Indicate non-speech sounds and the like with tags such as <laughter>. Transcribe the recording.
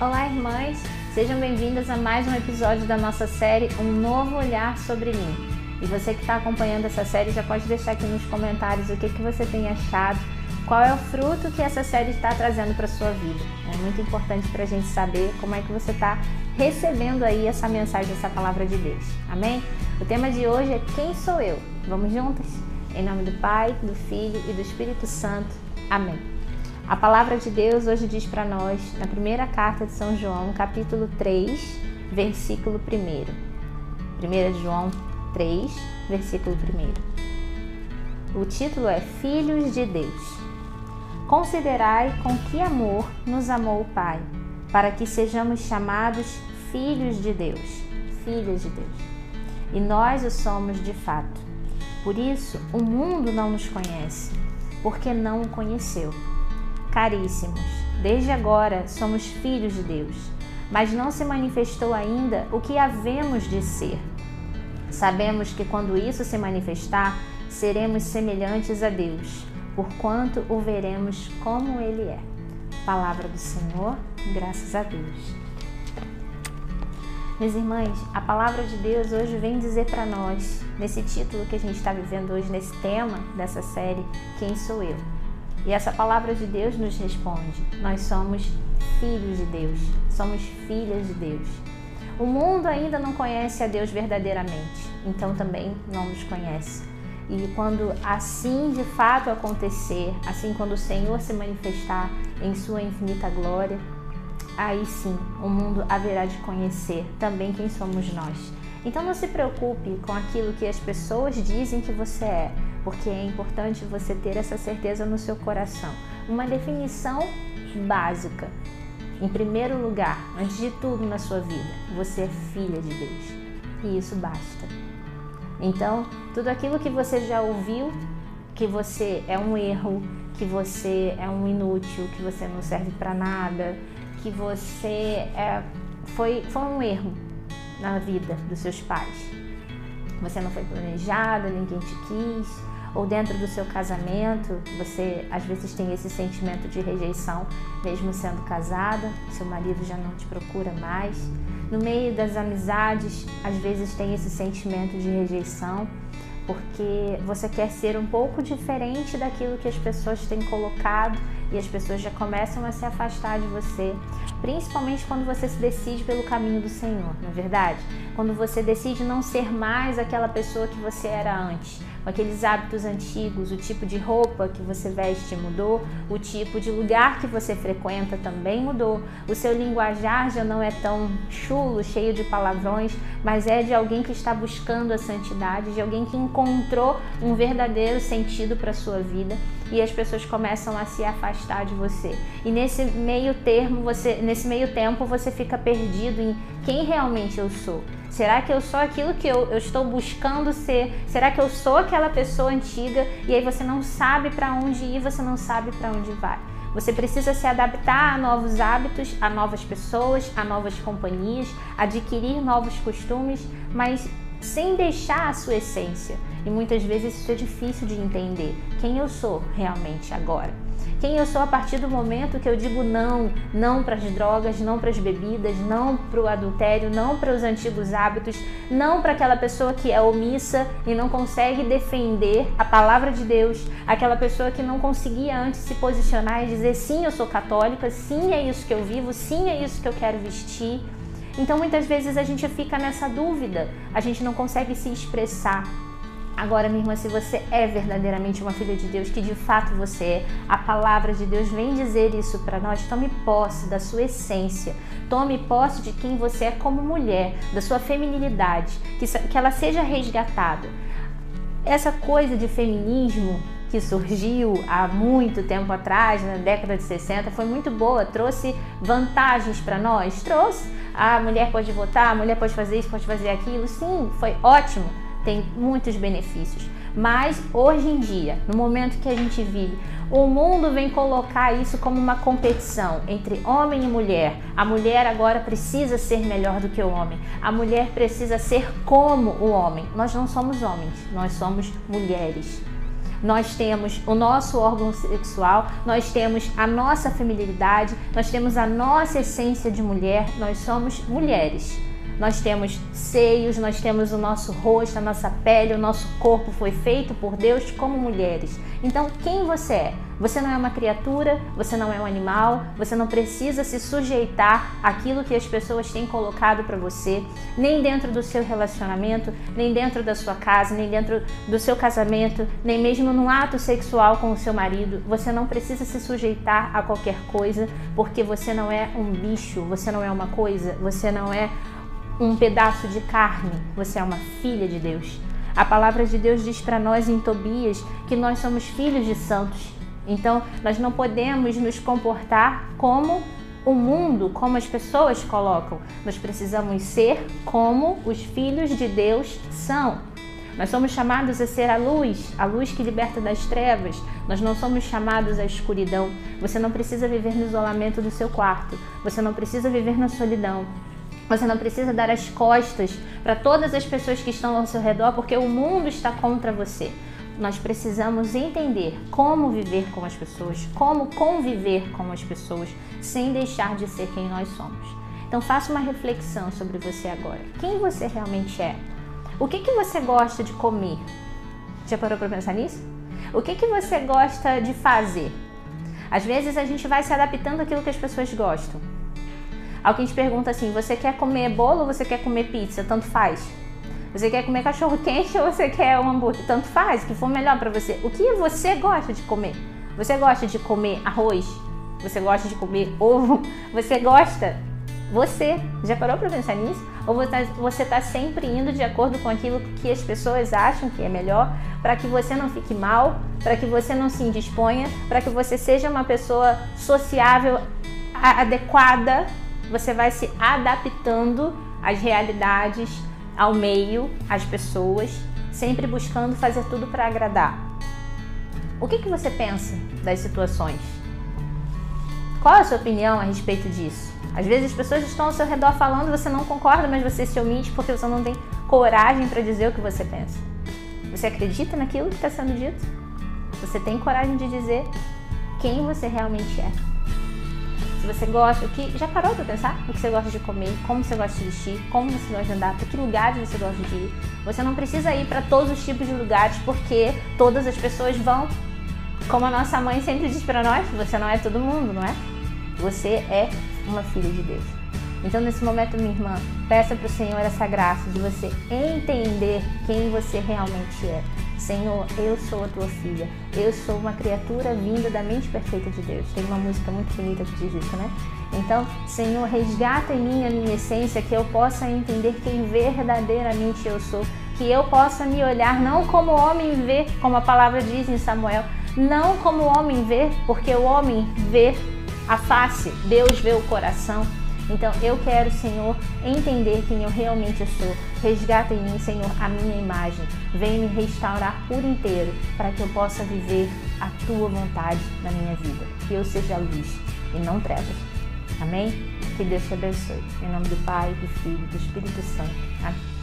Olá, irmãs! Sejam bem-vindas a mais um episódio da nossa série Um Novo Olhar sobre Mim. E você que está acompanhando essa série já pode deixar aqui nos comentários o que, que você tem achado, qual é o fruto que essa série está trazendo para sua vida. É muito importante para a gente saber como é que você está recebendo aí essa mensagem, essa palavra de Deus. Amém? O tema de hoje é Quem sou eu? Vamos juntas? Em nome do Pai, do Filho e do Espírito Santo. Amém. A palavra de Deus hoje diz para nós, na primeira carta de São João, capítulo 3, versículo 1. 1 João 3, versículo 1. O título é Filhos de Deus. Considerai com que amor nos amou o Pai, para que sejamos chamados filhos de Deus, filhas de Deus. E nós o somos de fato. Por isso, o mundo não nos conhece, porque não o conheceu. Caríssimos, desde agora somos filhos de Deus, mas não se manifestou ainda o que havemos de ser. Sabemos que quando isso se manifestar, seremos semelhantes a Deus, porquanto o veremos como Ele é. Palavra do Senhor, graças a Deus. Meus irmãos, a palavra de Deus hoje vem dizer para nós, nesse título que a gente está vivendo hoje, nesse tema dessa série, Quem sou eu? E essa palavra de Deus nos responde: nós somos filhos de Deus, somos filhas de Deus. O mundo ainda não conhece a Deus verdadeiramente, então também não nos conhece. E quando assim de fato acontecer, assim quando o Senhor se manifestar em sua infinita glória, aí sim o mundo haverá de conhecer também quem somos nós. Então não se preocupe com aquilo que as pessoas dizem que você é, porque é importante você ter essa certeza no seu coração. Uma definição básica. Em primeiro lugar, antes de tudo na sua vida, você é filha de Deus. E isso basta. Então, tudo aquilo que você já ouviu, que você é um erro, que você é um inútil, que você não serve para nada, que você é, foi, foi um erro na vida dos seus pais. Você não foi planejado, ninguém te quis, ou dentro do seu casamento, você às vezes tem esse sentimento de rejeição, mesmo sendo casada, seu marido já não te procura mais. No meio das amizades, às vezes tem esse sentimento de rejeição, porque você quer ser um pouco diferente daquilo que as pessoas têm colocado e as pessoas já começam a se afastar de você, principalmente quando você se decide pelo caminho do Senhor, não é verdade? Quando você decide não ser mais aquela pessoa que você era antes aqueles hábitos antigos, o tipo de roupa que você veste mudou, o tipo de lugar que você frequenta também mudou, o seu linguajar já não é tão chulo, cheio de palavrões, mas é de alguém que está buscando a santidade, de alguém que encontrou um verdadeiro sentido para a sua vida e as pessoas começam a se afastar de você. E nesse meio termo, você, nesse meio tempo, você fica perdido em quem realmente eu sou. Será que eu sou aquilo que eu, eu estou buscando ser? Será que eu sou aquela pessoa antiga? E aí você não sabe para onde ir, você não sabe para onde vai. Você precisa se adaptar a novos hábitos, a novas pessoas, a novas companhias, adquirir novos costumes, mas sem deixar a sua essência. E muitas vezes isso é difícil de entender. Quem eu sou realmente agora? Quem eu sou a partir do momento que eu digo não, não para as drogas, não para as bebidas, não para o adultério, não para os antigos hábitos, não para aquela pessoa que é omissa e não consegue defender a palavra de Deus, aquela pessoa que não conseguia antes se posicionar e dizer sim, eu sou católica, sim, é isso que eu vivo, sim, é isso que eu quero vestir. Então muitas vezes a gente fica nessa dúvida, a gente não consegue se expressar. Agora, minha irmã, se você é verdadeiramente uma filha de Deus, que de fato você é, a palavra de Deus vem dizer isso para nós. Tome posse da sua essência, tome posse de quem você é como mulher, da sua feminilidade, que, que ela seja resgatada. Essa coisa de feminismo que surgiu há muito tempo atrás, na década de 60, foi muito boa, trouxe vantagens para nós, trouxe. A mulher pode votar, a mulher pode fazer isso, pode fazer aquilo. Sim, foi ótimo tem muitos benefícios. Mas hoje em dia, no momento que a gente vive, o mundo vem colocar isso como uma competição entre homem e mulher. A mulher agora precisa ser melhor do que o homem. A mulher precisa ser como o homem. Nós não somos homens, nós somos mulheres. nós temos o nosso órgão sexual, nós temos a nossa feminilidade, nós temos a nossa essência de mulher, nós somos mulheres. Nós temos seios, nós temos o nosso rosto, a nossa pele, o nosso corpo foi feito por Deus como mulheres. Então, quem você é? Você não é uma criatura, você não é um animal, você não precisa se sujeitar àquilo que as pessoas têm colocado para você, nem dentro do seu relacionamento, nem dentro da sua casa, nem dentro do seu casamento, nem mesmo no ato sexual com o seu marido. Você não precisa se sujeitar a qualquer coisa, porque você não é um bicho, você não é uma coisa, você não é um pedaço de carne, você é uma filha de Deus. A palavra de Deus diz para nós em Tobias que nós somos filhos de santos. Então, nós não podemos nos comportar como o mundo, como as pessoas colocam. Nós precisamos ser como os filhos de Deus são. Nós somos chamados a ser a luz, a luz que liberta das trevas. Nós não somos chamados à escuridão. Você não precisa viver no isolamento do seu quarto. Você não precisa viver na solidão. Você não precisa dar as costas para todas as pessoas que estão ao seu redor, porque o mundo está contra você. Nós precisamos entender como viver com as pessoas, como conviver com as pessoas, sem deixar de ser quem nós somos. Então faça uma reflexão sobre você agora. Quem você realmente é? O que, que você gosta de comer? Já parou para pensar nisso? O que, que você gosta de fazer? Às vezes a gente vai se adaptando àquilo que as pessoas gostam. Alguém te pergunta assim: você quer comer bolo ou você quer comer pizza? Tanto faz. Você quer comer cachorro quente <laughs> ou você quer um hambúrguer? Tanto faz, o que for melhor para você. O que você gosta de comer? Você gosta de comer arroz? Você gosta de comer <laughs> ovo? Você gosta? Você já parou para pensar nisso? Ou você está sempre indo de acordo com aquilo que as pessoas acham que é melhor, para que você não fique mal, para que você não se indisponha, para que você seja uma pessoa sociável, adequada você vai se adaptando às realidades, ao meio, às pessoas, sempre buscando fazer tudo para agradar. O que, que você pensa das situações? Qual é a sua opinião a respeito disso? Às vezes as pessoas estão ao seu redor falando, você não concorda, mas você se omite porque você não tem coragem para dizer o que você pensa. Você acredita naquilo que está sendo dito? Você tem coragem de dizer quem você realmente é? Se você gosta, o que já parou para pensar o que você gosta de comer, como você gosta de vestir, como você gosta de andar, para que lugares você gosta de ir. Você não precisa ir para todos os tipos de lugares porque todas as pessoas vão. Como a nossa mãe sempre diz para nós, você não é todo mundo, não é? Você é uma filha de Deus. Então, nesse momento, minha irmã, peça para o Senhor essa graça de você entender quem você realmente é. Senhor, eu sou a tua filha, eu sou uma criatura vinda da mente perfeita de Deus. Tem uma música muito bonita que diz isso, né? Então, Senhor, resgata em mim a minha essência, que eu possa entender quem verdadeiramente eu sou, que eu possa me olhar não como homem vê, como a palavra diz em Samuel, não como o homem vê, porque o homem vê a face, Deus vê o coração. Então eu quero, Senhor, entender quem eu realmente sou. Resgata em mim, Senhor, a minha imagem. Vem me restaurar por inteiro para que eu possa viver a tua vontade na minha vida. Que eu seja luz e não trevas. Amém? Que Deus te abençoe. Em nome do Pai, do Filho e do Espírito Santo. Amém.